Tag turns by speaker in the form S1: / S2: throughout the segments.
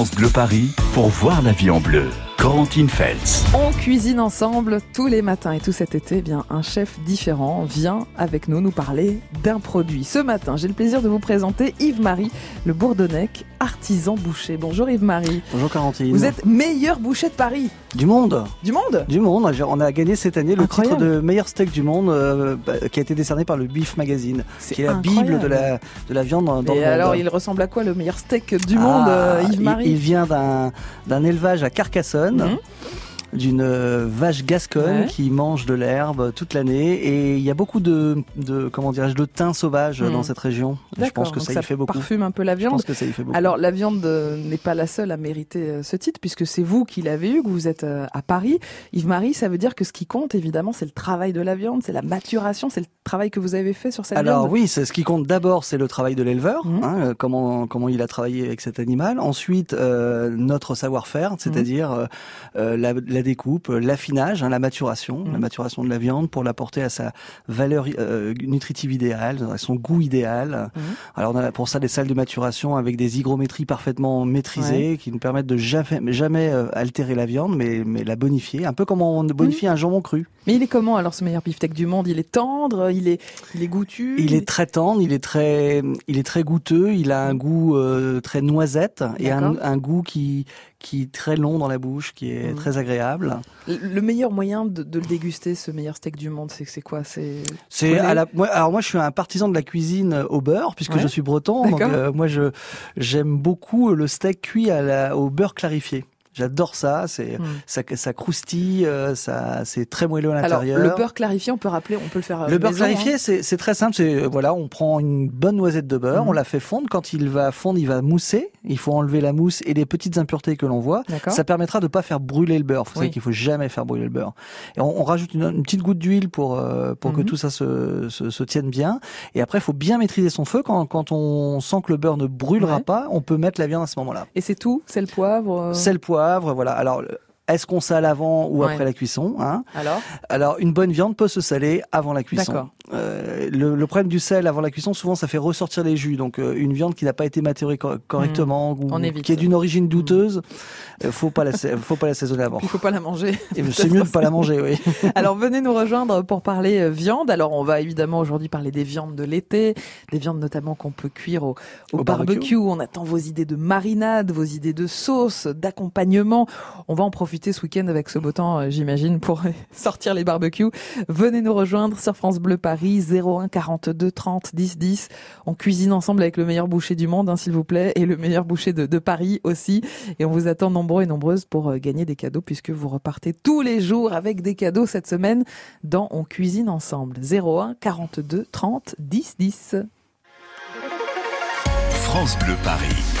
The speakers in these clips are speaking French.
S1: France Bleu Paris pour voir la vie en bleu. Corentine Feltz.
S2: On cuisine ensemble tous les matins et tout cet été, eh bien un chef différent vient avec nous nous parler d'un produit. Ce matin, j'ai le plaisir de vous présenter Yves-Marie, le Bourdonnec, artisan boucher. Bonjour Yves-Marie.
S3: Bonjour Corentine.
S2: Vous êtes meilleur boucher de Paris.
S3: Du monde.
S2: Du monde?
S3: Du monde. On a gagné cette année le
S2: Incroyable.
S3: titre de meilleur steak du monde euh, bah, qui a été décerné par le Beef Magazine,
S2: C'est
S3: qui est la
S2: incroyable.
S3: bible de la, de la viande dans, dans
S2: Et
S3: le monde.
S2: alors, il ressemble à quoi le meilleur steak du
S3: Ah,
S2: monde, euh,
S3: il-
S2: Yves-Marie?
S3: il, vient d'un d'un élevage à Carcassonne.
S2: Mhm.
S3: d'une euh, vache gasconne
S2: Ouais.
S3: qui mange de l'herbe toute l'année et il y a beaucoup de, de comment dirais-je de thym sauvage
S2: Mhm.
S3: dans cette région. Je pense que
S2: donc
S3: ça y fait beaucoup.
S2: parfume un peu la
S3: Je
S2: viande.
S3: pense que ça y fait beaucoup.
S2: Alors la viande euh, n'est pas la seule à mériter euh, ce titre puisque c'est vous qui l'avez eu, que vous êtes à Paris. Yves-Marie, ça veut dire que ce qui compte évidemment c'est le travail de la viande, c'est la maturation, c'est le travail que vous avez fait sur cette
S3: Alors
S2: viande.
S3: oui, c'est ce qui compte d'abord, c'est le travail de l'éleveur,
S2: Mhm.
S3: hein, euh, comment comment il a travaillé avec cet animal. Ensuite, euh, notre savoir-faire, c'est-à-dire euh, euh, la, la découpe, euh, l'affinage, hein, la maturation,
S2: Mhm.
S3: la maturation de la viande pour la porter à sa valeur euh, nutritive idéale, à son goût idéal.
S2: Mhm.
S3: Alors on a pour ça des salles de maturation avec des hygrométries parfaitement maîtrisées qui nous permettent de jamais jamais altérer la viande, mais mais la bonifier, un peu comme on bonifie
S2: Mhm.
S3: un jambon cru.
S2: Mais il est comment alors ce meilleur beefsteak du monde? Il est tendre, il est, il est goûtu?
S3: Il est très tendre, il est très, il est très goûteux, il a un goût euh, très noisette et un, goût qui, qui est très long dans la bouche, qui est
S2: Mhm.
S3: très agréable.
S2: Le le meilleur moyen de, de le déguster, ce meilleur steak du monde, c'est c'est quoi? C'est
S3: à la, moi, alors moi je suis un partisan de la cuisine au beurre puisque
S2: Ouais.
S3: je suis breton, donc euh, moi je j'aime beaucoup le steak cuit à la, au beurre clarifié. J'adore ça, c'est
S2: Hmm.
S3: ça, ça croustille, euh, ça c'est très moelleux à l'intérieur.
S2: le beurre clarifié, on peut rappeler, on peut le faire. euh,
S3: Le beurre
S2: maison,
S3: clarifié,
S2: hein.
S3: c'est très simple. C'est euh, voilà, on prend une bonne noisette de beurre,
S2: Mhm.
S3: on la fait fondre. Quand il va fondre, il va mousser. Il faut enlever la mousse et les petites impuretés que l'on voit. Ça permettra de pas faire brûler le beurre. Vous savez
S2: Oui.
S3: qu'il faut jamais faire brûler le beurre. Et on, on rajoute une, une petite goutte d'huile pour euh, pour que
S2: Mhm.
S3: tout ça se, se, se tienne bien. Et après, il faut bien maîtriser son feu. Quand, quand on sent que le beurre ne brûlera
S2: Ouais.
S3: pas, on peut mettre la viande à ce moment-là.
S2: Et c'est tout, c'est le poivre.
S3: Sel, poivre, voilà. Alors. Est-ce qu'on sale avant ou
S2: Ouais.
S3: après la cuisson hein?
S2: Alors?
S3: Alors, une bonne viande peut se saler avant la cuisson. Euh, le, le problème du sel avant la cuisson, souvent, ça fait ressortir les jus. Donc, euh, une viande qui n'a pas été maturée cor- correctement ou
S2: On évite.
S3: qui est d'une origine douteuse, euh, faut pas la, faut pas l'assaisonner avant.
S2: il faut pas la manger.
S3: C'est mieux de pas la manger, oui.
S2: Alors venez nous rejoindre pour parler viande. Alors on va évidemment aujourd'hui parler des viandes de l'été, des viandes notamment qu'on peut cuire au, au
S3: Au
S2: barbecue.
S3: barbecue.
S2: On attend vos idées de marinade, vos idées de sauce, d'accompagnement. On va en profiter ce week-end avec ce beau temps, euh, j'imagine, pour sortir les barbecues. Venez nous rejoindre sur France Bleu Paris 01 42 30 10 10. On cuisine ensemble avec le meilleur boucher du monde, hein, s'il vous plaît, et le meilleur boucher de, de Paris aussi. Et on vous attend nombreux et nombreuses pour euh, gagner des cadeaux puisque vous repartez tous les jours avec des cadeaux cette semaine dans On cuisine ensemble. 01 42 30 10 10.
S1: France Bleu Paris.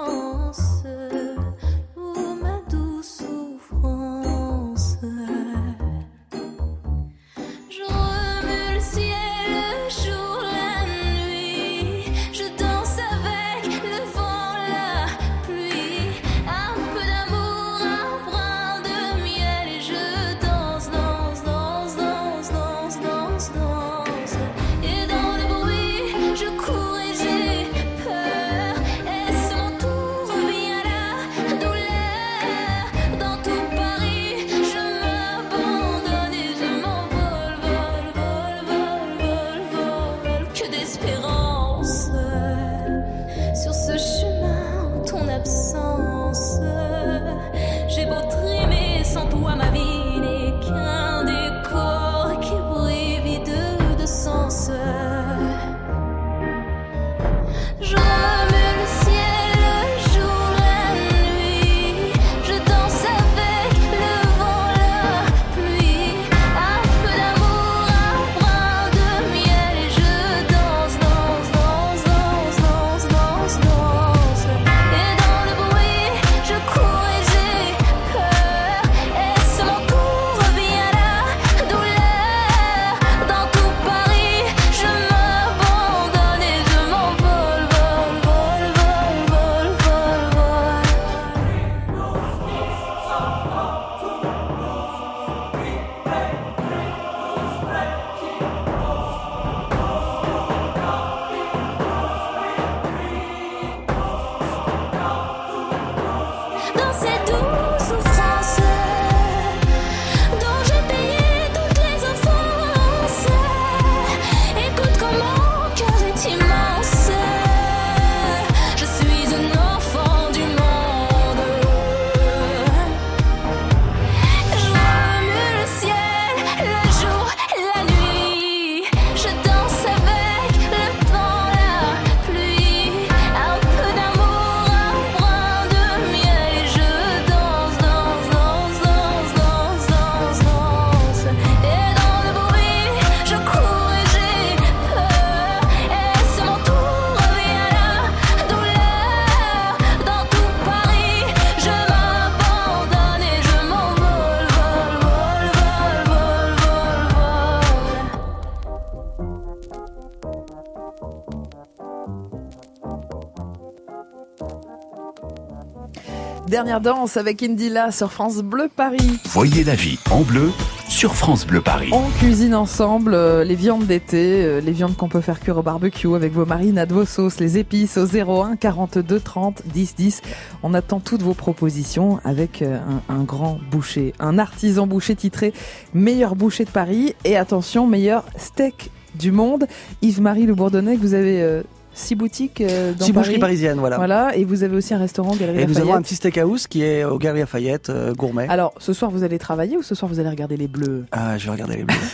S2: Dernière danse avec Indila sur France Bleu Paris.
S1: Voyez la vie en bleu sur France Bleu Paris.
S2: On cuisine ensemble euh, les viandes d'été, euh, les viandes qu'on peut faire cuire au barbecue avec vos marinades, vos sauces, les épices au 01 42 30 10 10. On attend toutes vos propositions avec euh, un, un grand boucher, un artisan boucher titré meilleur boucher de Paris et attention meilleur steak du monde. Yves-Marie Le Bourdonnais, vous avez euh, six boutiques euh, dans
S3: Six boucheries
S2: Paris.
S3: parisiennes, voilà.
S2: Voilà, et vous avez aussi un restaurant Galerie
S3: Et nous avons un
S2: Lafayette.
S3: petit steakhouse qui est au Galerie Lafayette, euh, gourmet.
S2: Alors, ce soir, vous allez travailler ou ce soir, vous allez regarder les bleus?
S3: Ah, je vais regarder les bleus.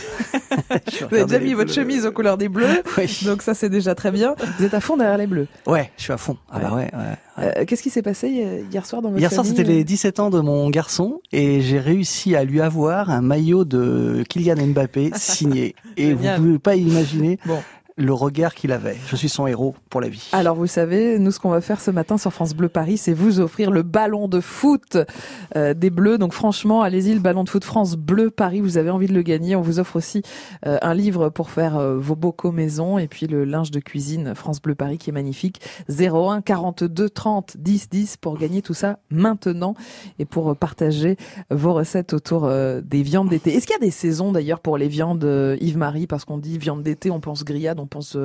S3: Je vais
S2: Vous avez
S3: regarder
S2: déjà
S3: les
S2: mis votre
S3: bleus.
S2: chemise aux couleurs des bleus,
S3: Oui.
S2: donc ça, c'est déjà très bien. Vous êtes à fond derrière les bleus?
S3: Ouais, je suis à fond. Ah bah ouais, ouais.
S2: Euh, Qu'est-ce qui s'est passé euh, hier soir dans votre
S3: Hier soir,
S2: famille
S3: c'était les 17 ans de mon garçon et j'ai réussi à lui avoir un maillot de Kylian Mbappé signé. Et vous
S2: Génial.
S3: pouvez pas imaginer
S2: Bon.
S3: Le regard qu'il avait. Je suis son héros pour la vie.
S2: Alors vous savez, nous ce qu'on va faire ce matin sur France Bleu Paris, c'est vous offrir le ballon de foot euh, des Bleus. Donc franchement, allez-y, le ballon de foot France Bleu Paris, vous avez envie de le gagner. On vous offre aussi euh, un livre pour faire euh, vos bocaux maison et puis le linge de cuisine France Bleu Paris qui est magnifique. 01 42 30 10 10 pour gagner tout ça maintenant et pour partager vos recettes autour des viandes d'été. Est-ce qu'il y a des saisons d'ailleurs pour les viandes Yves-Marie? Parce qu'on dit viande d'été, on pense grillade, on pense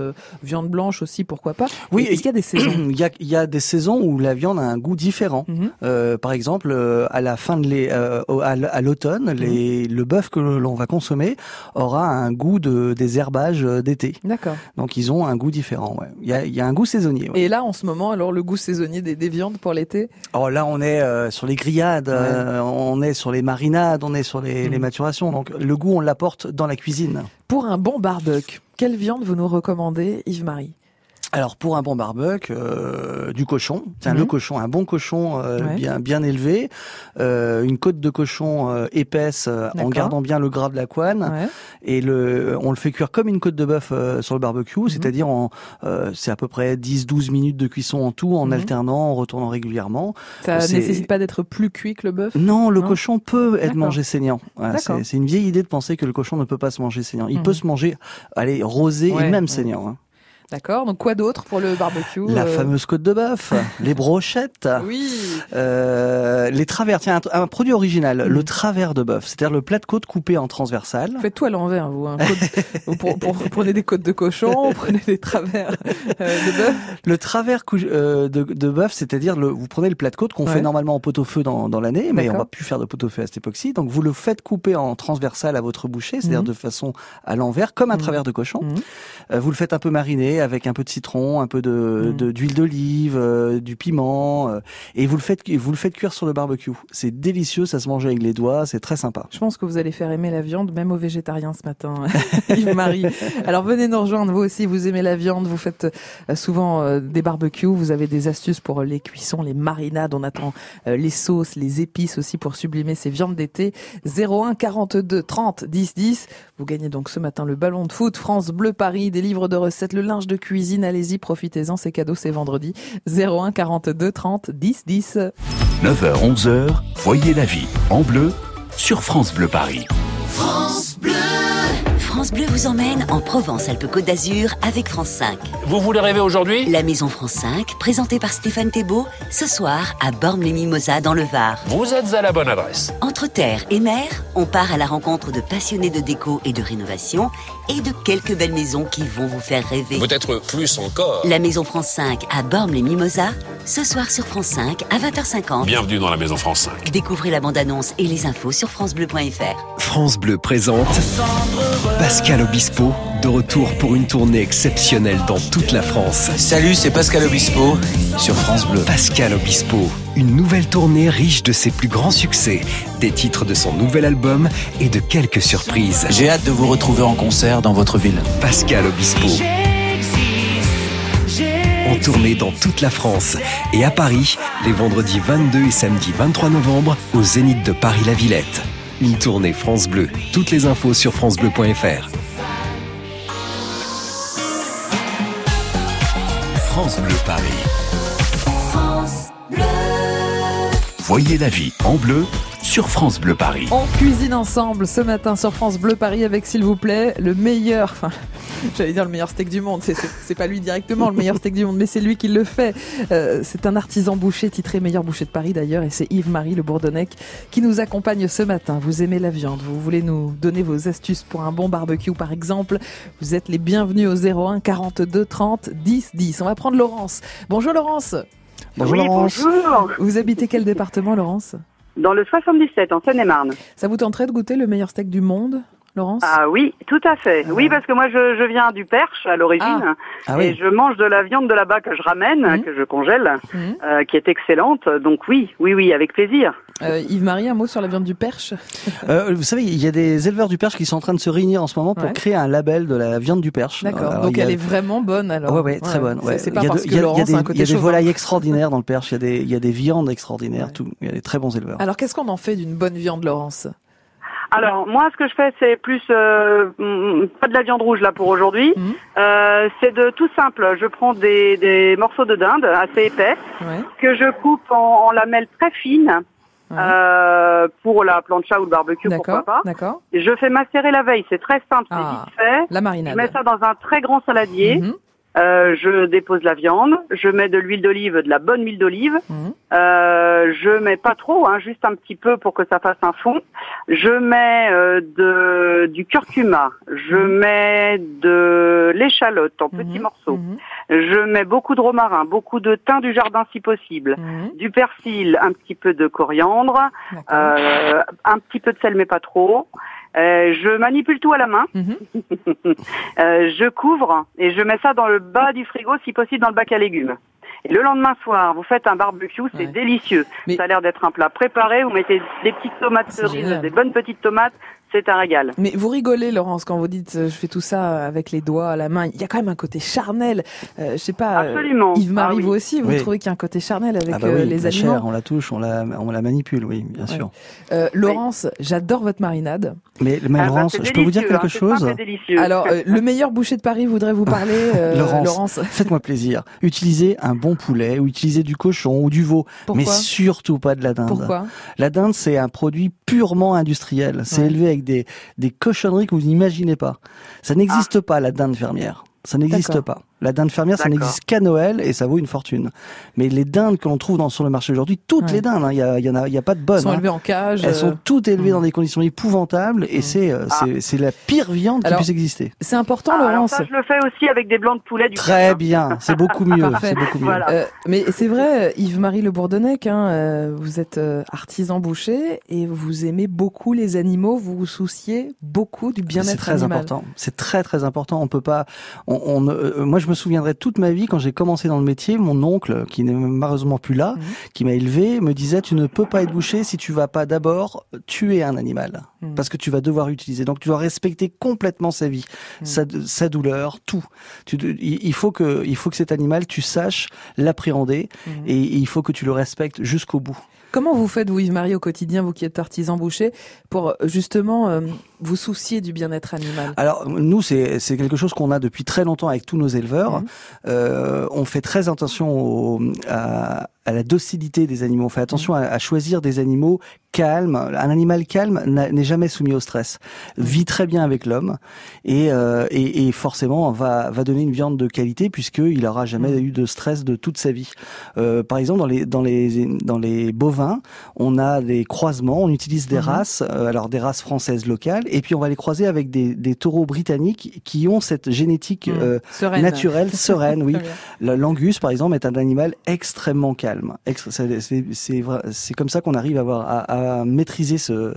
S2: viande blanche aussi, pourquoi pas
S3: Oui,
S2: Est-ce qu'il y a des saisons
S3: Il y, a, il y a des saisons où la viande a un goût différent.
S2: Mhm.
S3: Euh, par exemple, euh, à la fin de euh, à l'automne, les- le bœuf que l'on va consommer aura un goût de des herbages d'été.
S2: D'accord.
S3: Donc ils ont un goût différent. Ouais. Il y a, il y a un goût saisonnier. ouais.
S2: Et là, en ce moment, alors le goût saisonnier des, des viandes pour l'été?
S3: Oh là, on est sur les grillades, on est sur les marinades, on est sur les,
S2: Mhm.
S3: les maturations. Donc le goût, on l'apporte dans la cuisine.
S2: Pour un bon barbecue, quelle viande vous nous recommandez, Yves-Marie?
S3: Alors pour un bon barbecue, euh, du cochon, tiens
S2: Mhm.
S3: le cochon, un bon cochon euh,
S2: Ouais.
S3: bien bien élevé, euh, une côte de cochon euh, épaisse euh, en gardant bien le gras de la couenne
S2: Ouais.
S3: et le on le fait cuire comme une côte de bœuf euh, sur le barbecue,
S2: Mhm.
S3: c'est-à-dire en euh, c'est à peu près 10-12 minutes de cuisson en tout en
S2: Mhm.
S3: alternant, en retournant régulièrement.
S2: Ça
S3: C'est-
S2: nécessite pas d'être plus cuit que le bœuf?
S3: Non, le
S2: Non
S3: cochon peut être mangé saignant. Voilà,
S2: D'accord.
S3: c'est une vieille idée de penser que le cochon ne peut pas se manger saignant. Il
S2: Mhm.
S3: peut se manger, allez, rosé
S2: Ouais,
S3: et même saignant. hein.
S2: D'accord. Donc quoi d'autre pour le barbecue
S3: La
S2: euh,
S3: fameuse côte de bœuf, les brochettes,
S2: Oui.
S3: euh, les travers. Tiens, un, un produit original,
S2: Mhm.
S3: le travers de bœuf, c'est-à-dire le plat de côte coupé en transversale.
S2: Faites tout à l'envers, vous. hein. Côte- pour- pour- prenez des côtes de cochon, vous prenez des travers euh, de bœuf.
S3: Le travers de, de bœuf, c'est-à-dire le, vous prenez le plat de côte qu'on
S2: Ouais.
S3: fait normalement en pot-au-feu dans, dans l'année, mais on va plus faire de pot-au-feu à cette époque-ci. Donc vous le faites couper en transversale à votre boucher, c'est-à-dire
S2: Mhm.
S3: de façon à l'envers, comme un
S2: Mhm.
S3: travers de cochon.
S2: Mhm.
S3: Vous le faites un peu mariner avec un peu de citron, un peu de
S2: Mm.
S3: d'huile d'olive, euh, du piment, euh, et vous le faites vous le faites cuire sur le barbecue. C'est délicieux, ça se mange avec les doigts, c'est très sympa.
S2: Je pense que vous allez faire aimer la viande, même aux végétariens ce matin, Yves-Marie. Alors venez nous rejoindre, vous aussi, vous aimez la viande, vous faites euh, souvent des barbecues, vous avez des astuces pour les cuissons, les marinades, on attend les sauces, les épices aussi pour sublimer ces viandes d'été. 01 42 30 10 10. Vous gagnez donc ce matin le ballon de foot France Bleu Paris, des livres de recettes, le linge de cuisine, allez-y, profitez-en, c'est cadeau, c'est vendredi. 01 42 30 10 10.
S1: 9h, 11h, voyez la vie en bleu sur France Bleu Paris.
S4: France Bleu vous emmène en Provence-Alpes-Côte d'Azur avec France 5.
S5: Vous voulez rêver aujourd'hui?
S4: La Maison France 5, présentée par Stéphane Thébault, ce soir à Bormes-les-Mimosas dans le Var.
S5: Vous êtes à la bonne adresse.
S4: Entre terre et mer, on part à la rencontre de passionnés de déco et de rénovation et de quelques belles maisons qui vont vous faire rêver.
S5: Peut-être plus encore.
S4: La Maison France 5 à Bormes-les-Mimosas, ce soir sur France 5 à 20h50.
S5: Bienvenue dans la Maison France 5.
S4: Découvrez la bande-annonce et les infos sur francebleu.fr.
S6: France Bleu présente Pascal Obispo, de retour pour une tournée exceptionnelle dans toute la France.
S7: Salut, c'est Pascal Obispo sur France Bleu.
S6: Pascal Obispo, une nouvelle tournée riche de ses plus grands succès, des titres de son nouvel album et de quelques surprises.
S7: J'ai hâte de vous retrouver en concert dans votre ville.
S6: Pascal Obispo. En tournée dans toute la France et à Paris, les vendredis 22 et samedi 23 novembre, au Zénith de Paris-La Villette. Une tournée France Bleu. Toutes les infos sur francebleu.fr.
S1: France Bleu Paris. Voyez la vie en bleu sur France Bleu Paris.
S2: On cuisine ensemble ce matin sur France Bleu Paris avec, s'il vous plaît, le meilleur, enfin, j'allais dire le meilleur steak du monde. C'est- pas lui directement le meilleur steak du monde, mais c'est lui qui le fait. Euh, c'est un artisan boucher titré meilleur boucher de Paris d'ailleurs, et c'est Yves-Marie Le Bourdonnec qui nous accompagne ce matin. Vous aimez la viande, vous voulez nous donner vos astuces pour un bon barbecue par exemple. Vous êtes les bienvenus au 01 42 30 10 10. On va prendre Laurence. Bonjour Laurence.
S3: Bonjour
S8: oui,
S3: Laurence.
S8: bonjour.
S2: Vous habitez quel département Laurence?
S8: Dans le 77, en Seine-et-Marne.
S2: Ça vous tenterait de goûter le meilleur steak du monde, Laurence?
S8: Ah oui, tout à fait.
S2: Ah.
S8: Oui, parce que moi, je, je viens du Perche à l'origine.
S3: Ah
S8: Et
S3: oui.
S8: je mange de la viande de là-bas que je ramène,
S2: Mhm.
S8: que je congèle,
S2: Mhm.
S8: euh, qui est excellente. Donc oui, oui, oui, avec plaisir.
S2: Euh, Yves-Marie, un mot sur la viande du perche?
S3: Euh, vous savez, il y a des éleveurs du perche qui sont en train de se réunir en ce moment pour
S2: Ouais.
S3: créer un label de la viande du perche.
S2: D'accord. Donc
S3: a-
S2: elle est vraiment bonne alors.
S3: Ouais, ouais, très bonne.
S2: C'est-
S3: Ouais.
S2: C'est
S3: Il
S2: pas parce que
S3: il y a- il y a
S2: Laurence
S3: des- y a volailles extraordinaires dans le perche. Il y a des, il y a des viandes extraordinaires.
S2: Ouais.
S3: Tout. Il y a des très bons éleveurs.
S2: Alors qu'est-ce qu'on en fait d'une bonne viande, Laurence?
S8: Alors moi, ce que je fais, c'est plus euh, mm, pas de la viande rouge là pour aujourd'hui.
S2: Mhm.
S8: Euh, c'est de tout simple. Je prends des, des morceaux de dinde assez épais
S2: Ouais.
S8: que je coupe en, en lamelles très fines euh, pour la plancha ou le barbecue, pourquoi
S2: D'accord.
S8: pas.
S2: D'accord.
S8: Je fais macérer la veille. C'est très simple, c'est
S2: Ah.
S8: vite fait.
S2: La
S8: Je
S2: marinade.
S8: mets ça dans un très grand saladier.
S2: Mhm.
S8: Euh, je dépose la viande. Je mets de l'huile d'olive, de la bonne huile d'olive.
S2: Mhm.
S8: Euh, je mets pas trop, hein, juste un petit peu pour que ça fasse un fond. Je mets euh, de du curcuma. Je
S2: Mhm.
S8: mets de l'échalote en petits
S2: Mhm.
S8: morceaux.
S2: Mhm.
S8: Je mets beaucoup de romarin, beaucoup de thym du jardin si possible. Du persil, un petit peu de coriandre, euh, un petit peu de sel mais pas trop. Euh, je manipule tout à la main.
S2: Mhm.
S8: Euh, je couvre et je mets ça dans le bas du frigo, si possible dans le bac à légumes. Et le lendemain soir, vous faites un barbecue, c'est
S2: Ouais.
S8: délicieux.
S2: Mais-
S8: Ça a l'air d'être un plat préparé. Vous mettez des petites tomates cerises, des bonnes petites tomates, c'est un régal.
S2: Mais vous rigolez, Laurence, quand vous dites euh, je fais tout ça avec les doigts à la main. Il y a quand même un côté charnel. Euh, je sais pas. euh,
S8: Absolument.
S2: Yves-Marie,
S8: Ah oui.
S2: vous aussi, vous
S3: Oui.
S2: trouvez qu'il y a un côté charnel avec
S3: Ah bah
S2: euh, les
S3: la
S2: aliments
S3: chair, on la touche, on la, on la manipule, oui, bien sûr.
S2: Euh, Laurence, j'adore votre marinade.
S3: Mais, mais
S8: Ah bah,
S3: Laurence, je peux vous dire quelque
S8: hein, c'est
S3: chose.
S2: Alors, euh, le meilleur boucher de Paris voudrait vous parler, euh,
S3: Laurence.
S2: Laurence.
S3: Faites-moi plaisir. Utilisez un bon poulet ou utilisez du cochon ou du veau,
S2: Pourquoi?
S3: mais surtout pas de la dinde.
S2: Pourquoi?
S3: La dinde, c'est un produit purement industriel. C'est
S2: Ouais.
S3: élevé avec des, des cochonneries que vous n'imaginez pas. Ça n'existe pas, la dinde fermière. Ça n'existe pas. La dinde fermière, ça n'existe qu'à Noël et ça vaut une fortune. Mais les dindes que l'on trouve dans, sur le marché aujourd'hui, toutes
S2: Ouais.
S3: les dindes, hein, il y, a, en a, il y a pas de bonnes.
S2: sont
S3: hein.
S2: élevés en cage.
S3: Elles
S2: euh,
S3: sont toutes élevées
S2: mm.
S3: dans des conditions épouvantables et
S2: Mm.
S3: c'est euh, c'est c'est la pire viande
S2: Alors,
S3: qui puisse exister.
S2: C'est important,
S8: Ah, alors
S2: Laurence.
S8: ça, je le fais aussi avec des blancs de poulet du
S3: Très
S8: hein.
S3: bien, c'est beaucoup mieux.
S2: Parfait.
S3: C'est beaucoup mieux.
S8: Voilà.
S2: Euh, mais c'est vrai, Yves-Marie Le Bourdonnec, hein, euh, vous êtes euh, artisan boucher et vous aimez beaucoup les animaux, vous vous souciez beaucoup du
S3: C'est
S2: bien-être
S3: très
S2: animal.
S3: important. C'est très très important. On peut pas. On, on, euh, moi, je me souviendrai toute ma vie quand j'ai commencé dans le métier. Mon oncle, qui n'est malheureusement plus là,
S2: Mhm.
S3: qui m'a élevé, me disait tu ne peux pas être boucher si tu vas pas d'abord tuer un animal,
S2: Mhm.
S3: parce que tu vas devoir utiliser. Donc, tu dois respecter complètement sa vie,
S2: Mhm.
S3: sa, sa douleur, tout. Tu, il faut que il faut que cet animal, tu saches l'appréhender et, il faut que tu le respectes jusqu'au bout.
S2: Comment vous faites, vous, Yves-Marie, au quotidien, vous qui êtes artisan boucher, pour justement euh, vous soucier du bien-être animal?
S3: Alors nous, c'est c'est quelque chose qu'on a depuis très longtemps avec tous nos éleveurs.
S2: Mhm.
S3: Euh, on fait très attention au- à, à la docilité des animaux. On fait attention à, à choisir des animaux calmes. Un animal calme n'est jamais soumis au stress, vit très bien avec l'homme et, euh, et, et forcément va, va donner une viande de qualité puisqu'il n'aura jamais
S2: Mhm.
S3: eu de stress de toute sa vie. Euh, par exemple, dans les, dans, les, dans les bovins, on a des croisements, on utilise des
S2: Mhm.
S3: races, euh, alors des races françaises locales, et puis on va les croiser avec des, des taureaux britanniques qui ont cette génétique
S2: Mhm.
S3: euh,
S2: Sereine.
S3: naturelle, sereine, oui. L'angus, par exemple, est un animal extrêmement calme. C'est- C'est c'est vrai- c'est comme ça qu'on arrive à, avoir, à, à maîtriser ce,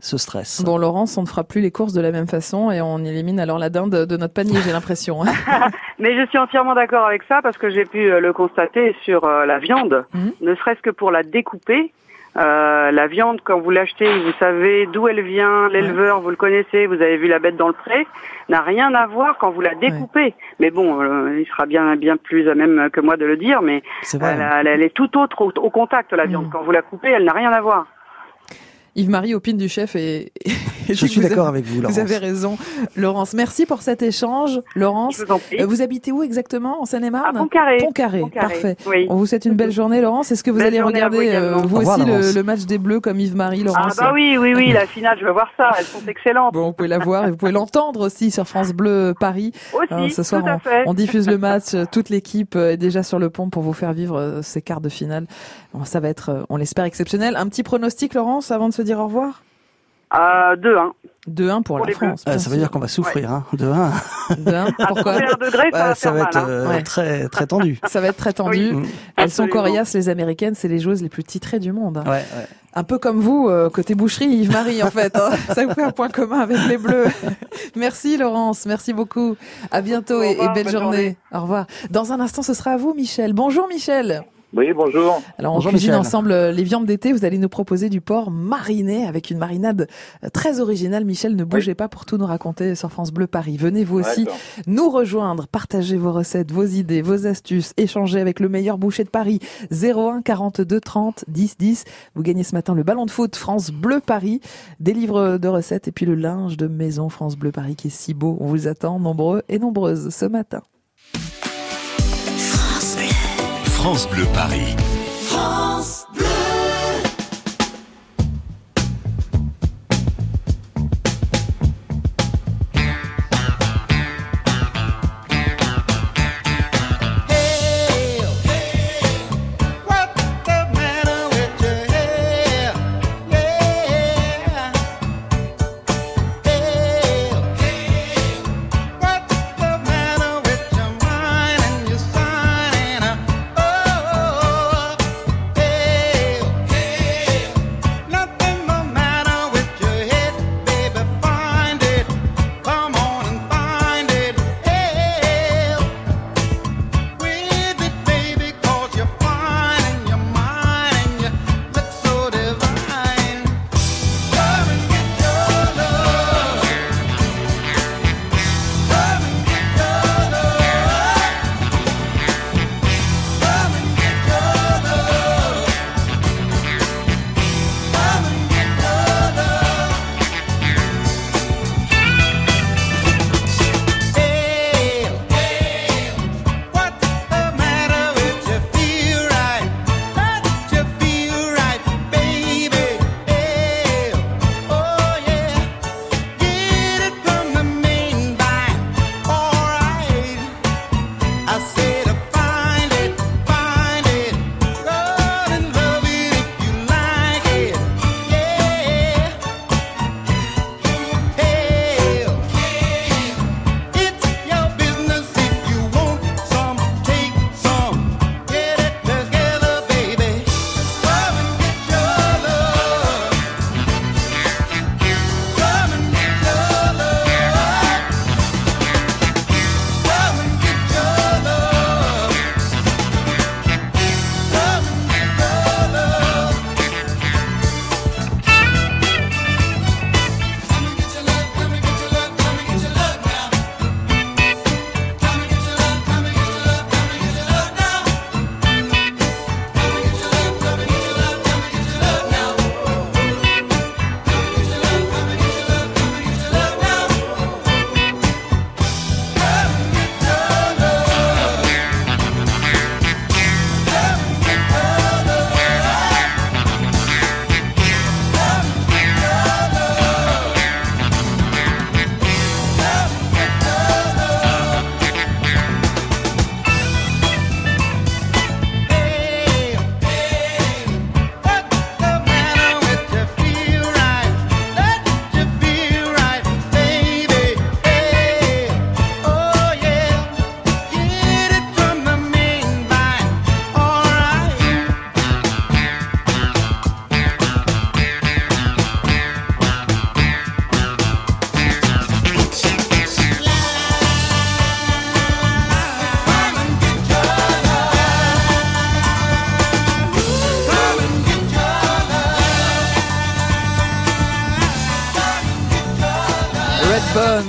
S3: ce stress.
S2: Bon, Laurence, on ne fera plus les courses de la même façon et on élimine alors la dinde de notre panier, j'ai l'impression. hein.
S8: Mais je suis entièrement d'accord avec ça parce que j'ai pu euh, le constater sur euh, la viande,
S2: Mhm.
S8: ne serait-ce que pour la découper. Euh, la viande, quand vous l'achetez, vous savez d'où elle vient, l'éleveur, vous le connaissez, vous avez vu la bête dans le pré, n'a rien à voir quand vous la découpez. Mais bon, euh, il sera bien bien plus à même que moi de le dire, mais
S3: vrai.
S8: elle, elle- elle est tout autre au, au contact la viande.
S2: Mhm.
S8: Quand vous la coupez, elle n'a rien à voir.
S2: Yves-Marie opine du chef et, Je
S3: Je suis d'accord avec vous, Laurence.
S2: Vous avez raison, Laurence. Merci pour cet échange, Laurence.
S8: Vous.
S2: Euh, Vous habitez où exactement En Seine-et-Marne
S8: À Pontcarré.
S2: Pontcarré,
S8: Pontcarré,
S2: parfait.
S8: oui.
S2: On vous souhaite une belle journée, Laurence. Est-ce que vous
S8: Belle
S2: allez
S8: journée à vous
S2: regarder euh, vous
S3: revoir,
S2: aussi le, match des Bleus comme Yves-Marie,
S8: Ah
S2: Laurence
S8: bah oui, oui, oui, la finale, je veux voir ça. Elles sont excellentes.
S2: Bon, vous pouvez la voir et vous pouvez l'entendre aussi sur France Bleu Paris.
S8: Aussi,
S2: Euh, ce soir,
S8: tout à
S2: on,
S8: fait.
S2: on diffuse le match. euh, Toute l'équipe euh, est déjà sur le pont pour vous faire vivre ces quarts de finale. Bon, ça va être, on l'espère, exceptionnel. Un petit pronostic, Laurence, avant de se dire au revoir?
S8: Euh, 2-1.
S2: 2-un pour,
S8: Pour
S2: la. France.
S3: Ah, ça veut dire qu'on va souffrir, hein, de 1.
S2: 2-un.
S8: À
S2: Pourquoi
S8: 31 degrés, ça
S3: Ouais,
S8: va
S3: ça va
S8: mal.
S3: être
S8: hein.
S3: euh,
S2: Ouais.
S3: très très tendu.
S2: Ça va être très tendu.
S3: Mm.
S2: Elles sont coriaces, les américaines, c'est les joueuses les plus titrées du monde. hein.
S3: Ouais, ouais.
S2: Un peu comme vous, euh, côté boucherie, Yves-Marie, en fait. hein. Ça vous fait un point commun avec les Bleus. merci, Laurence. Merci beaucoup. À bientôt
S8: Au
S2: et, et
S8: revoir,
S2: belle
S8: bonne
S2: journée.
S8: journée.
S2: Au revoir. Dans un instant, ce sera à vous, Michel. Bonjour, Michel.
S9: Oui, bonjour.
S2: Alors, on
S3: Bonjour,
S2: cuisine
S3: Michel.
S2: ensemble euh, les viandes d'été. Vous allez nous proposer du porc mariné avec une marinade euh, très originale. Michel, ne bougez pas pour tout nous raconter sur France Bleu Paris. Venez vous aussi nous rejoindre, partager vos recettes, vos idées, vos astuces, échanger avec le meilleur boucher de Paris. 01 42 30 10 10. Vous gagnez ce matin le ballon de foot France Bleu Paris, des livres de recettes et puis le linge de maison France Bleu Paris qui est si beau. On vous attend nombreux et nombreuses ce matin.
S1: France Bleu Paris.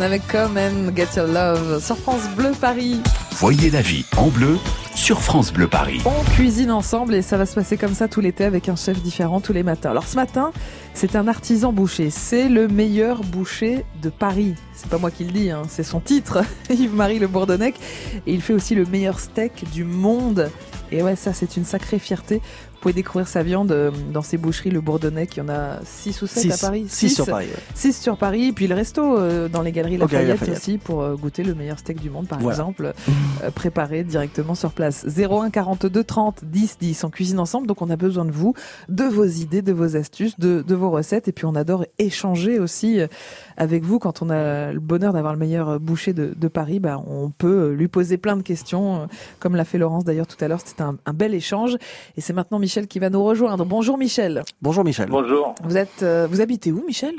S2: Avec Come and Get Your Love sur France Bleu Paris.
S1: Voyez la vie en bleu sur France Bleu Paris.
S2: On cuisine ensemble et ça va se passer comme ça tout l'été avec un chef différent tous les matins. Alors ce matin, c'est un artisan boucher. C'est le meilleur boucher de Paris. C'est pas moi qui le dis, hein, c'est son titre, Yves-Marie Le Bourdonnec. Et il fait aussi le meilleur steak du monde. Et ouais, ça c'est une sacrée fierté. Vous pouvez découvrir sa viande euh, dans ses boucheries Le Bourdonnec. Il y en a 6 ou 7 à. Paris.
S3: Six
S2: Six.
S3: sur Paris. ouais.
S2: 6 sur Paris, puis le resto euh, dans les galeries Lafayette, aussi pour euh, goûter le meilleur steak du monde par
S3: Voilà.
S2: exemple, préparé directement sur place. 01 42 30 10 10, on cuisine ensemble, donc on a besoin de vous, de vos idées, de vos astuces, de, de vos recettes, et puis on adore échanger aussi avec vous quand on a le bonheur d'avoir le meilleur boucher de, de Paris, bah, on peut lui poser plein de questions, comme l'a fait Laurence d'ailleurs tout à l'heure, c'était un, un bel échange, et c'est maintenant Michel qui va nous rejoindre. Bonjour Michel,
S3: Bonjour Michel.
S9: Bonjour,
S2: vous êtes, euh, vous habitez où Michel?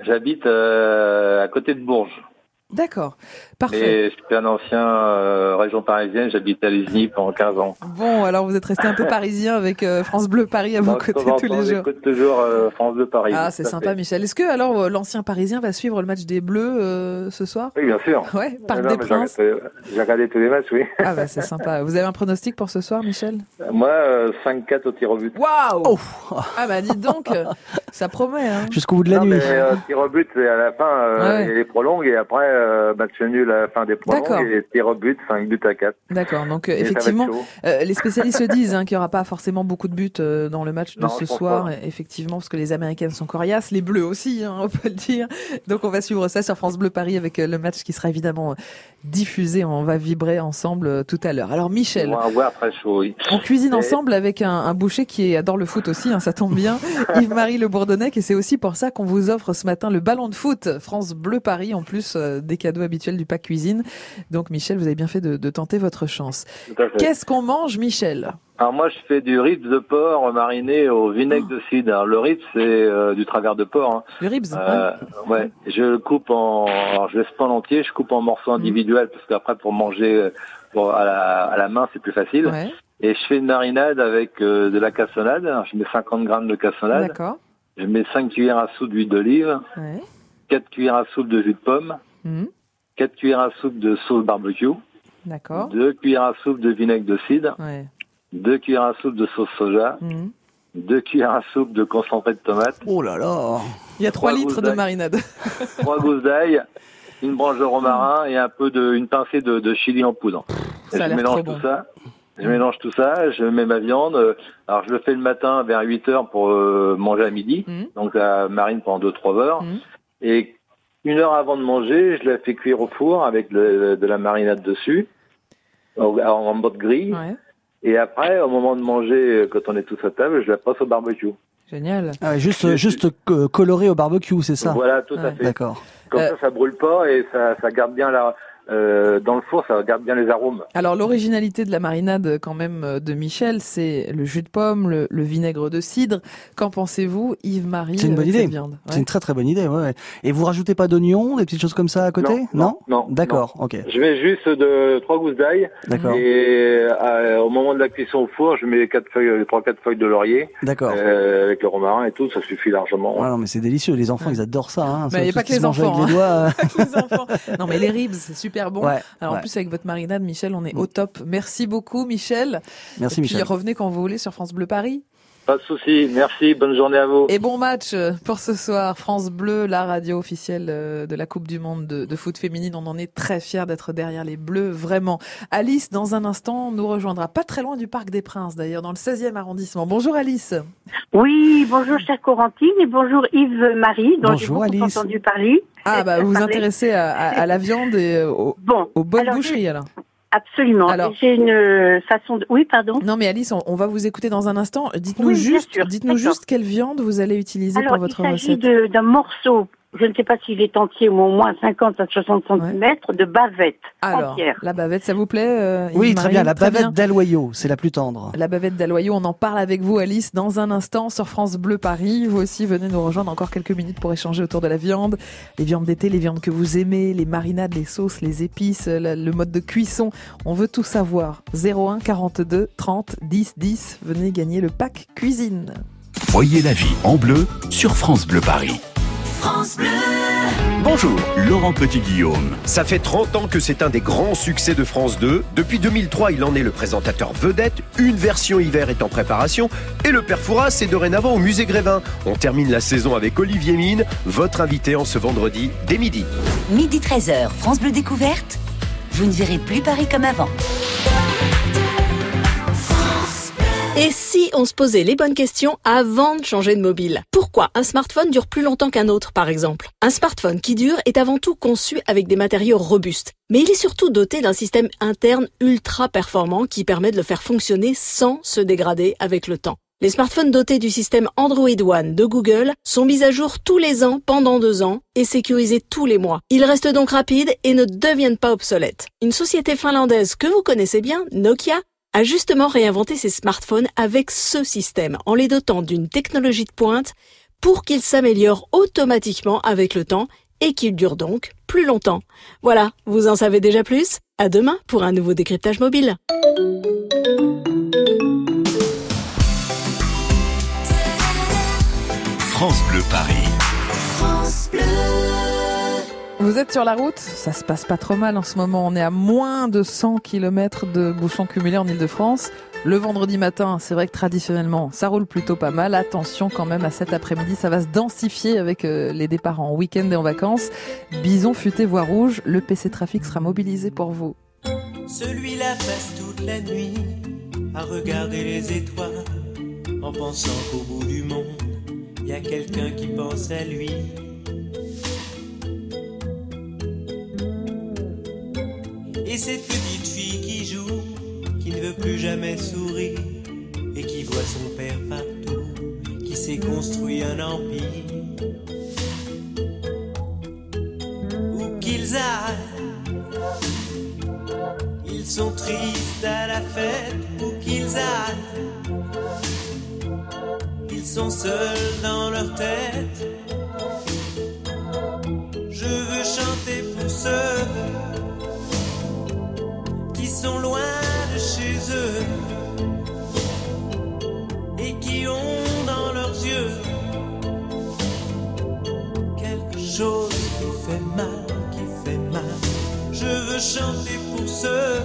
S9: J'habite euh, à côté de Bourges.
S2: D'accord, parfait.
S9: Et je suis un ancien euh, région parisienne, j'habite à Ligny pendant 15 ans.
S2: Bon, alors vous êtes resté un peu parisien avec euh, France Bleu Paris à vos côtés tous
S9: temps,
S2: les jours.
S9: Toujours euh, France de Paris.
S2: Ah, c'est sympa,
S9: fait.
S2: Michel. Est-ce que alors euh, l'ancien parisien va suivre le match des Bleus euh, ce soir?
S9: Oui, bien sûr.
S2: Ouais, Parc
S9: Non,
S2: des Princes.
S9: regardé- J'ai regardé tous les matchs, oui.
S2: Ah bah c'est sympa. Vous avez un pronostic pour ce soir, Michel?
S9: Moi, euh, 5-4 au tir au but.
S2: Waouh
S3: Oh,
S2: Ah bah dites donc, ça promet. Hein.
S3: jusqu'au bout de la
S9: non,
S3: nuit.
S9: mais euh, tir au but, c'est à la fin, euh,
S2: Ouais.
S9: il les prolongues, et après, euh, match nul à la fin des
S2: D'accord.
S9: et tir au but, 5 buts à 4.
S2: D'accord. Donc euh,
S9: Et
S2: effectivement, euh, les spécialistes le disent hein, qu'il n'y aura pas forcément beaucoup de buts euh, dans le match de
S9: Non,
S2: ce soir.
S9: pas.
S2: Effectivement, parce que les Américaines sont coriaces, les Bleus aussi, hein, on peut le dire. Donc on va suivre ça sur France Bleu Paris avec le match qui sera évidemment diffusé. On va vibrer ensemble tout à l'heure. Alors Michel.
S9: Chaud, oui.
S2: On cuisine
S9: Et-
S2: ensemble avec un, un boucher qui adore le foot aussi, hein, ça tombe bien, Yves-Marie Le Bourdonnec, et c'est aussi pour ça qu'on vous offre ce matin le ballon de foot France Bleu Paris, en plus des cadeaux habituels du pack cuisine. Donc Michel, vous avez bien fait de, de tenter votre chance. Qu'est-ce qu'on mange, Michel?
S9: Alors moi, je fais du ribs de porc mariné au vinaigre de cidre. Le ribs, c'est euh, du travers de porc. Hein.
S2: Le ribs
S9: Euh, ouais, je le coupe en, alors je laisse pas en entier, je coupe en morceaux individuels parce qu'après pour manger pour, à, la, à la main c'est plus facile.
S2: Ouais,
S9: Et je fais une marinade avec euh, de la cassonade. Alors, je mets 50 grammes de cassonade.
S2: d'accord.
S9: Je mets 5 cuillères à soupe d'huile d'olive,
S2: Ouais.
S9: 4 cuillères à soupe de jus de pomme,
S2: Mhm.
S9: 4 cuillères à soupe de sauce barbecue,
S2: D'accord.
S9: 2 cuillères à soupe de vinaigre de cidre,
S2: Ouais.
S9: 2 cuillères à soupe de sauce soja,
S2: Mhm.
S9: 2 cuillères à soupe de concentré de tomate,
S3: Oh là là.
S2: Il y a 3
S9: Trois
S2: litres de
S9: d'ail.
S2: marinade.
S9: 3 gousses d'ail, une branche de romarin et un peu de, une pincée de, de chili en poudre.
S2: Ça a
S9: je mélange
S2: trop
S9: tout
S2: bon.
S9: ça. Je mélange tout ça, je mets ma viande. euh, Alors je le fais le matin vers 8 heures pour euh, manger à midi.
S2: Mhm.
S9: Donc ça marine pendant 2-3 heures. Et une heure avant de manger, je la fais cuire au four avec le- de la marinade dessus, en, en mode grille.
S2: Ouais.
S9: Et après, au moment de manger, quand on est tous à table, je la passe au barbecue.
S2: Génial.
S3: Ah ouais, juste, juste coloré au barbecue, c'est ça?
S9: Voilà, tout à fait.
S3: D'accord.
S9: Comme
S2: Euh,
S9: ça, ça brûle pas et ça, ça garde bien la, euh, dans le four, ça garde bien les arômes.
S2: Alors l'originalité de la marinade quand même euh, de Michel, c'est le jus de pomme, le, le vinaigre de cidre. Qu'en pensez-vous, Yves-Marie
S3: C'est une bonne
S2: avec
S3: idée. C'est
S2: Ouais.
S3: une très très bonne idée. Ouais. ouais. Et vous rajoutez pas d'oignons, des petites choses comme ça à côté?
S9: Non, non,
S3: D'accord. Ok.
S9: Je mets juste de trois gousses d'ail
S3: D'accord.
S9: et euh, au moment de la cuisson au four, je mets quatre feuilles, trois quatre feuilles de laurier
S3: D'accord.
S9: euh, avec le romarin et tout, ça suffit largement.
S3: Ah non, mais c'est délicieux. Les enfants, ils adorent ça. Hein.
S2: Mais il y a pas que les enfants,
S3: les doigts. euh.
S2: Les enfants. Non mais les ribs, c'est super bon.
S3: Ouais,
S2: Alors en plus avec votre marinade, Michel, on est au top. Merci beaucoup, Michel.
S3: Merci
S2: Et puis
S3: Michel.
S2: revenez quand vous voulez sur France Bleu Paris.
S9: Pas de souci, merci, bonne journée à vous.
S2: Et bon match euh, pour ce soir. France Bleu, la radio officielle euh, de la Coupe du Monde de, de foot féminine. On en est très fiers d'être derrière les Bleus, vraiment. Alice, dans un instant, nous rejoindra pas très loin du Parc des Princes, d'ailleurs, dans le 16e arrondissement. Bonjour Alice.
S10: Oui, bonjour chère Corentine et bonjour Yves-Marie, dont j'ai
S3: Bonjour,
S10: beaucoup
S3: Alice.
S10: entendu parler.
S2: Ah bah vous vous intéressez à, à- à la viande et au-
S10: Bon,
S2: aux bonnes
S10: alors,
S2: boucheries alors.
S10: Absolument. J'ai une euh, façon de... Oui, pardon
S2: Non mais Alice, on, on va vous écouter dans un instant. Dites-nous
S10: Oui,
S2: juste, dites-nous juste quelle viande vous allez utiliser
S10: Alors,
S2: pour
S10: il
S2: votre
S10: s'agit
S2: recette.
S10: de- d'un morceau, je ne sais pas s'il est entier ou au moins 50 à 60 cm, de bavette
S2: Alors,
S10: entière.
S2: la bavette, ça vous plaît euh,
S3: Oui, très bien. La bavette d'Aloyau, c'est la plus tendre.
S2: La bavette d'Aloyau, on en parle avec vous Alice dans un instant sur France Bleu Paris. Vous aussi venez nous rejoindre encore quelques minutes pour échanger autour de la viande, les viandes d'été, les viandes que vous aimez, les marinades, les sauces, les épices, la- le mode de cuisson. On veut tout savoir. 01 42 30 10 10. Venez gagner le pack cuisine.
S1: Voyez la vie en bleu sur France Bleu Paris.
S11: France Bleu.
S1: Bonjour, Laurent Petit-Guillaume.
S6: Ça fait 30 ans que c'est un des grands succès de France 2. Depuis 2003, il en est le présentateur vedette. Une version hiver est en préparation. Et le père Fouras est dorénavant au musée Grévin. On termine la saison avec Olivier Mine, votre invité en ce vendredi dès midi.
S4: Midi 13h, France Bleu Découverte. Vous ne verrez plus Paris comme avant.
S12: Et si on se posait les bonnes questions avant de changer de mobile? Pourquoi un smartphone dure plus longtemps qu'un autre, par exemple? Un smartphone qui dure est avant tout conçu avec des matériaux robustes. Mais il est surtout doté d'un système interne ultra performant qui permet de le faire fonctionner sans se dégrader avec le temps. Les smartphones dotés du système Android One de Google sont mis à jour tous les ans pendant deux ans et sécurisés tous les mois. Ils restent donc rapides et ne deviennent pas obsolètes. Une société finlandaise que vous connaissez bien, Nokia, a justement réinventé ses smartphones avec ce système en les dotant d'une technologie de pointe pour qu'ils s'améliorent automatiquement avec le temps et qu'ils durent donc plus longtemps. Voilà, vous en savez déjà plus? À demain pour un nouveau décryptage mobile.
S2: Vous êtes sur la route Ça se passe pas trop mal en ce moment. On est à moins de 100 km de bouchons cumulés en Ile-de-France. Le vendredi matin, c'est vrai que traditionnellement, ça roule plutôt pas mal. Attention quand même à cet après-midi, ça va se densifier avec euh, les départs en week-end et en vacances. Bison futé voie rouge, le PC Trafic sera mobilisé pour vous.
S13: Celui-là passe toute la nuit à regarder les étoiles en pensant qu'au bout du monde, il y a quelqu'un qui pense à lui. Et cette petite fille qui joue, qui ne veut plus jamais sourire et qui voit son père partout, qui s'est construit un empire. Où qu'ils aillent, ils sont tristes à la fête, où qu'ils aillent. Ils sont seuls dans leur tête. Chanter pour ceux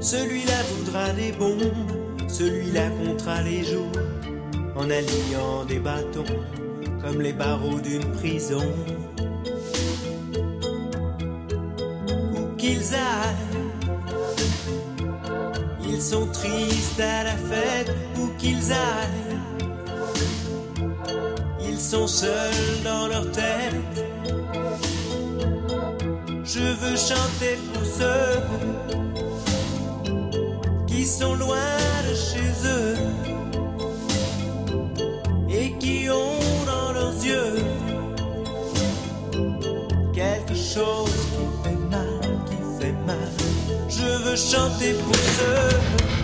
S13: Celui-là voudra des bombes Celui-là comptera les jours En alignant des bâtons Comme les barreaux d'une prison Où qu'ils aillent ils sont tristes à la fête où qu'ils aillent. Ils sont seuls dans leur tête. Je veux chanter pour ceux sont loin de chez eux et qui ont dans leurs yeux quelque chose qui fait mal, qui fait mal. Je veux chanter pour ceux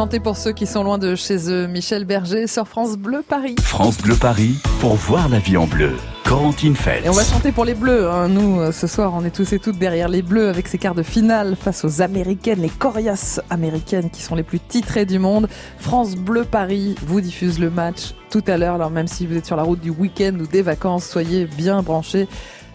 S13: chanter pour ceux qui sont loin de chez eux.
S2: Michel Berger sur France Bleu Paris.
S1: France Bleu Paris pour voir la vie en bleu. Corentine Feltz.
S2: Et on va chanter pour les Bleus. hein. Nous, euh, ce soir, on est tous et toutes derrière les Bleus avec ces quarts de finale face aux Américaines, les coriaces américaines qui sont les plus titrées du monde. France Bleu Paris vous diffuse le match tout à l'heure. Alors même si vous êtes sur la route du week-end ou des vacances, soyez bien branchés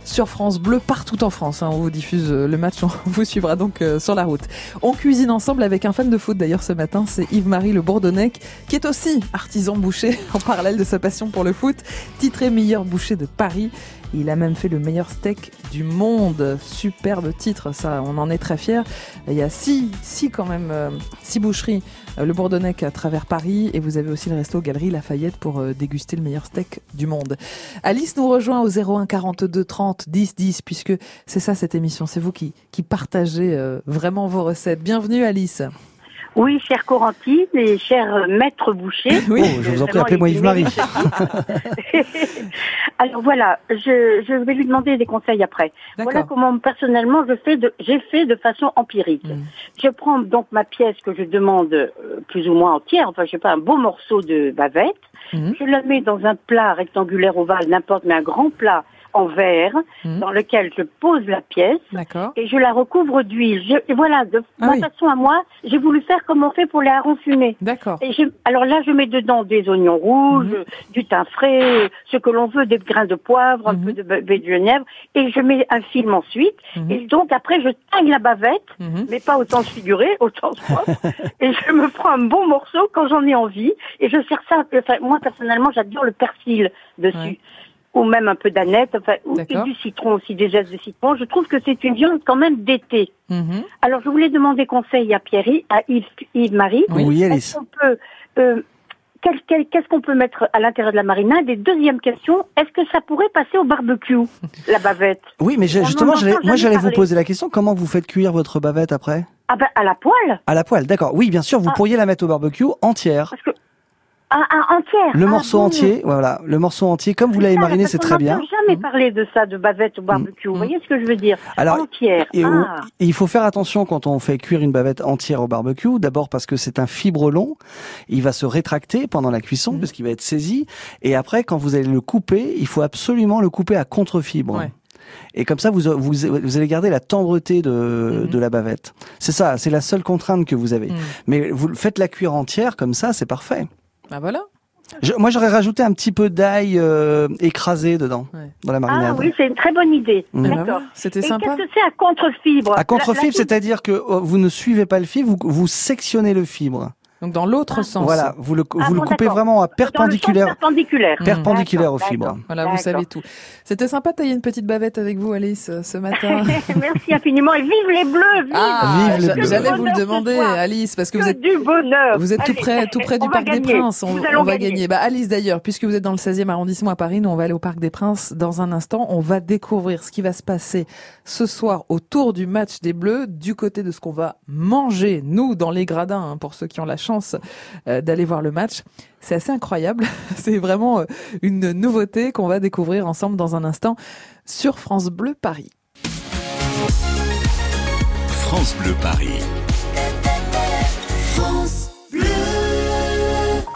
S2: sur France Bleu partout en France. hein. On vous diffuse euh, le match, on vous suivra donc euh, sur la route. On cuisine ensemble avec un fan de foot d'ailleurs ce matin, c'est Yves-Marie Le Bourdonnec, qui est aussi artisan boucher en parallèle de sa passion pour le foot, titré meilleur boucher de Paris. Il a même fait le meilleur steak du monde. Superbe titre, ça, on en est très fiers. Il y a six, six quand même, euh, six boucheries, euh, le Bourdonnec à travers Paris, et vous avez aussi le resto Galerie Lafayette pour euh, déguster le meilleur steak du monde. Alice nous rejoint au 01 42 30 10 10, puisque c'est ça cette émission, c'est vous qui, partagez vraiment vos recettes. Bienvenue Alice.
S10: Oui, chère Corentine et cher euh, maître boucher.
S2: Oui.
S3: Oh, je vous en prie, appelez-moi Yves-Marie.
S10: Alors voilà, je, je vais lui demander des conseils après. Voilà comment personnellement je fais de, j'ai fait de façon empirique. Je prends donc ma pièce que je demande euh, plus ou moins entière, enfin je sais pas, un beau morceau de bavette. Je la mets dans un plat rectangulaire ovale, n'importe, mais un grand plat en verre, dans lequel je pose la pièce et je la recouvre d'huile. Je- Et voilà, de
S2: Ah
S10: ma
S2: oui.
S10: façon à moi, j'ai voulu faire comme on fait pour les harengs fumés.
S2: D'accord.
S10: Et je- alors là, je mets dedans des oignons rouges,
S2: Mhm.
S10: du thym frais, ce que l'on veut, des grains de poivre, un peu de ba- baie de Genève, et je mets un film ensuite.
S2: Mhm.
S10: Et donc après, je taille la bavette, mais pas au sens figuré, au sens propre, et je me prends un bon morceau quand j'en ai envie, et je sers ça. Enfin, moi personnellement, j'adore le persil dessus. Ou même un peu d'aneth, enfin, ou et du citron aussi, des gestes de citron. Je trouve que c'est une viande quand même d'été.
S2: Mhm.
S10: Alors, je voulais demander conseil à Pierre, à Yves, Yves-Marie.
S3: Oui,
S10: Est-ce
S3: Alice.
S10: qu'on peut, euh, qu'est-ce qu'on peut mettre à l'intérieur de la marinade Et deuxième question, est-ce que ça pourrait passer au barbecue, la bavette?
S3: Oui, mais justement, moi j'allais vous poser la question, comment vous faites cuire votre bavette après?
S10: Ah ben, à la poêle
S3: À la poêle, d'accord. Oui, bien sûr, vous
S10: Ah.
S3: pourriez la mettre au barbecue entière.
S10: Ah, ah, entière
S3: Le morceau entier, voilà, le morceau entier, comme vous l'avez mariné, c'est très bien.
S10: n'entend jamais parler de ça, de bavette au barbecue. Vous voyez ce que je veux dire?
S3: Alors,
S10: Entière.
S3: Et,
S10: ah.
S3: il faut faire attention quand on fait cuire une bavette entière au barbecue. D'abord parce que c'est un fibre long, il va se rétracter pendant la cuisson
S10: Mhm.
S3: parce qu'il va être saisi. Et après, quand vous allez le couper, il faut absolument le couper à contre-fibre.
S2: Ouais.
S3: Et comme ça, vous, vous, vous allez garder la tendreté de,
S10: Mhm.
S3: de la bavette. C'est ça, c'est la seule contrainte que vous avez. Mais vous faites la cuire entière comme ça, c'est parfait.
S2: Bah voilà.
S3: Je- moi, j'aurais rajouté un petit peu d'ail euh, écrasé dedans, dans la marinade.
S10: Ah oui, c'est une très bonne idée.
S3: Mhm.
S10: D'accord.
S2: voilà, c'était
S10: Et
S2: sympa.
S10: qu'est-ce que c'est à contre-fibre
S3: À contre-fibre,
S10: La- la-
S3: c'est-à-dire que euh, vous ne suivez pas le fibre, vous, vous sectionnez le fibre.
S2: Donc dans l'autre sens.
S3: Voilà, vous le,
S10: Ah
S3: vous le
S10: bon,
S3: coupez vraiment à perpendiculaire.
S10: perpendiculaire.
S3: Perpendiculaire aux fibres.
S2: Voilà, vous savez tout. C'était sympa de tailler une petite bavette avec vous, Alice, euh, ce matin.
S10: Merci infiniment et vive les bleus, vive,
S2: Ah,
S3: Vive les Bleus.
S2: j'allais vous le demander. Alice, parce que
S10: Que
S2: vous êtes
S10: du bonheur.
S2: Vous êtes tout près, tout près du Parc des. Princes. On, va
S10: gagner.
S2: gagner. Bah, Alice d'ailleurs, puisque vous êtes dans le 16e arrondissement à Paris, nous on va aller au Parc des Princes dans un instant. On va découvrir ce qui va se passer ce soir autour du match des Bleus, du côté de ce qu'on va manger nous dans les gradins, hein, pour ceux qui ont la chance euh, d'aller voir le match. C'est assez incroyable. C'est vraiment euh, une nouveauté qu'on va découvrir ensemble dans un instant sur France Bleu Paris.
S1: France Bleu Paris.